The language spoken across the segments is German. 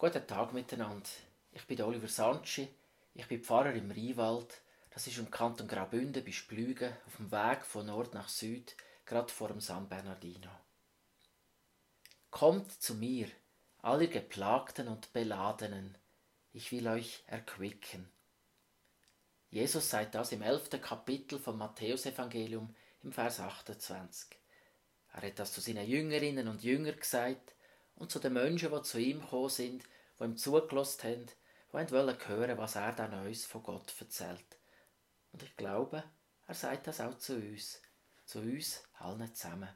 Guten Tag miteinander. Ich bin Oliver Sanci. Ich bin Pfarrer im Rheinwald. Das ist im Kanton Graubünden bei Splügen auf dem Weg von Nord nach Süd, gerade vor dem San Bernardino. Kommt zu mir, alle Geplagten und Beladenen. Ich will euch erquicken. Jesus sagt das im elften Kapitel vom Matthäusevangelium im Vers 28. Er hat das zu seinen Jüngerinnen und Jüngern gesagt und zu den Menschen, die zu ihm gekommen sind, die ihm zugelassen haben, die wollen hören, was er dann uns von Gott erzählt. Und ich glaube, er sagt das auch zu uns, zu uns allen zusammen.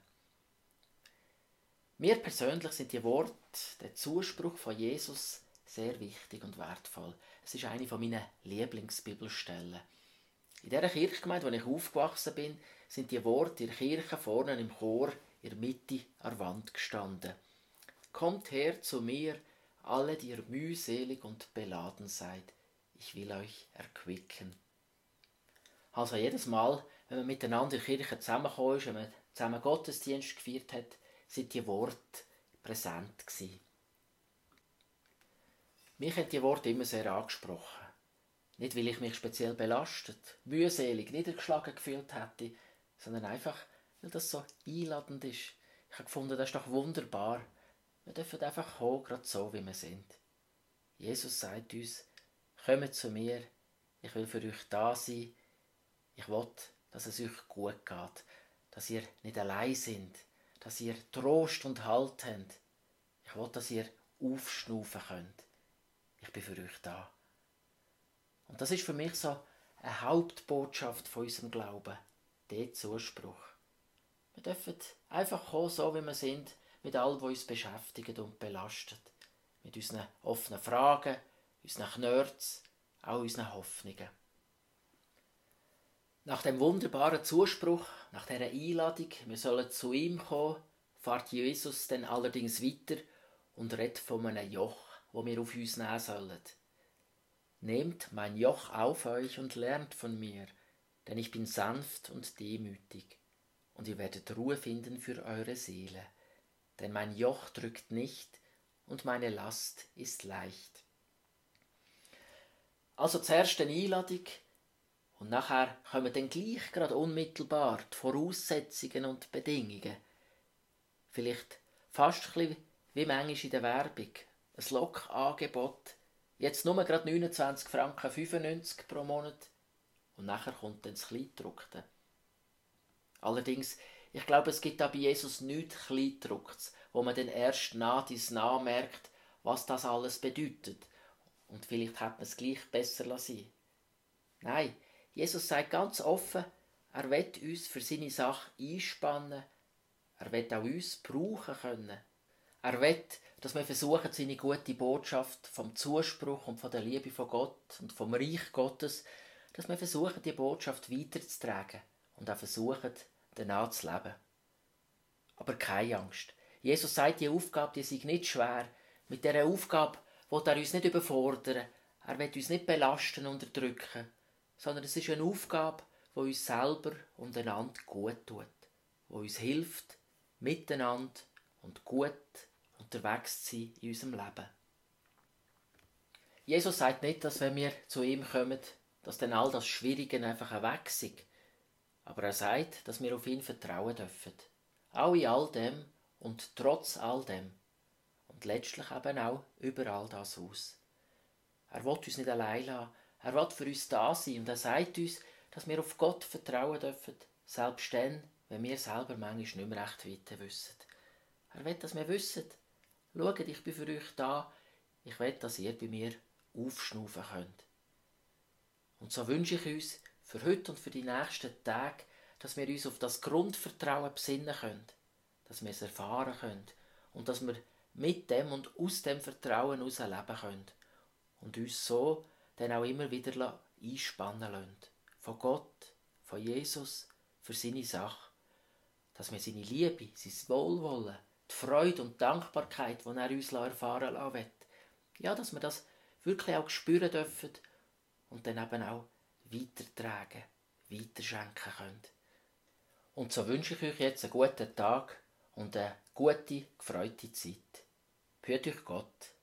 Mir persönlich sind die Worte, der Zuspruch von Jesus sehr wichtig und wertvoll. Es ist eine von meinen Lieblingsbibelstellen. In der Kirchgemeinde, wo ich aufgewachsen bin, sind die Worte in der Kirche vorne im Chor in der Mitte an der Wand gestanden. Kommt her zu mir, alle, die ihr mühselig und beladen seid, ich will euch erquicken. Also jedes Mal, wenn man miteinander in der Kirche zusammengekommen ist, wenn man zusammen Gottesdienst gefeiert hat, sind die Worte präsent gewesen. Mich haben die Worte immer sehr angesprochen. Nicht, weil ich mich speziell belastet, mühselig, niedergeschlagen gefühlt hätte, sondern einfach, weil das so einladend ist. Ich habe gefunden, das ist doch wunderbar. Wir dürfen einfach kommen, gerade so, wie wir sind. Jesus sagt uns, kommt zu mir, ich will für euch da sein. Ich will, dass es euch gut geht, dass ihr nicht allein seid, dass ihr Trost und Halt habt. Ich will, dass ihr aufschnaufen könnt. Ich bin für euch da. Und das ist für mich so eine Hauptbotschaft von unserem Glauben, der Zuspruch. Wir dürfen einfach kommen, so wie wir sind, mit all, was uns beschäftigt und belastet. Mit unseren offenen Fragen, unseren Knörz, auch unseren Hoffnungen. Nach dem wunderbaren Zuspruch, nach dieser Einladung, wir sollen zu ihm kommen, fährt Jesus dann allerdings weiter und redet von einem Joch, wo wir auf uns nehmen sollen. Nehmt mein Joch auf euch und lernt von mir, denn ich bin sanft und demütig, und ihr werdet Ruhe finden für eure Seele denn mein Joch drückt nicht und meine Last ist leicht. Also zuerst eine Einladung und nachher kommen dann gleich gerade unmittelbar die Voraussetzungen und Bedingungen. Vielleicht fast ein wie manchmal in der Werbung. Ein Lokangebot. Jetzt nur gerade 29 Franken 95 pro Monat. Und nachher kommt dann das Kleidruckte. Allerdings ich glaube, es gibt da bei Jesus nichts Kleindrucktes, wo man dann erst nach dies nah merkt, was das alles bedeutet. Und vielleicht hat man es gleich besser lassen. Nein, Jesus sagt ganz offen, er wird uns für seine Sache einspannen. Er wird auch uns brauchen können. Er wird, dass wir versuchen, seine gute Botschaft vom Zuspruch und von der Liebe von Gott und vom Reich Gottes, dass wir versuchen, die Botschaft weiterzutragen und auch versuchen, danach zu leben. Aber keine Angst. Jesus sagt, die Aufgabe, die sei nicht schwer. Mit dieser Aufgabe will er uns nicht überfordern. Er will uns nicht belasten und unterdrücken. Sondern es ist eine Aufgabe, die uns selber und einander gut tut. Die uns hilft, miteinander und gut unterwegs zu sein in unserem Leben. Jesus sagt nicht, dass wenn wir zu ihm kommen, dass dann all das Schwierige einfach weg ist. Aber er sagt, dass wir auf ihn vertrauen dürfen. Auch in all dem und trotz all dem. Und letztlich eben auch über all das aus. Er will uns nicht allein lassen. Er will für uns da sein. Und er sagt uns, dass wir auf Gott vertrauen dürfen. Selbst dann, wenn wir selber manchmal nicht mehr recht weiter wissen. Er will, dass wir wissen, schaut, ich bin für euch da. Ich will, dass ihr bei mir aufschnaufen könnt. Und so wünsche ich uns, für heute und für die nächsten Tage, dass wir uns auf das Grundvertrauen besinnen können, dass wir es erfahren können und dass wir mit dem und aus dem Vertrauen heraus leben können und uns so dann auch immer wieder einspannen lassen. Von Gott, von Jesus, für seine Sache. Dass wir seine Liebe, sein Wohlwollen, die Freude und die Dankbarkeit, die er uns erfahren lassen will, ja, dass wir das wirklich auch spüren dürfen und dann eben auch weitertragen, weiterschenken könnt. Und so wünsche ich euch jetzt einen guten Tag und eine gute, gefreute Zeit. Hört euch Gott.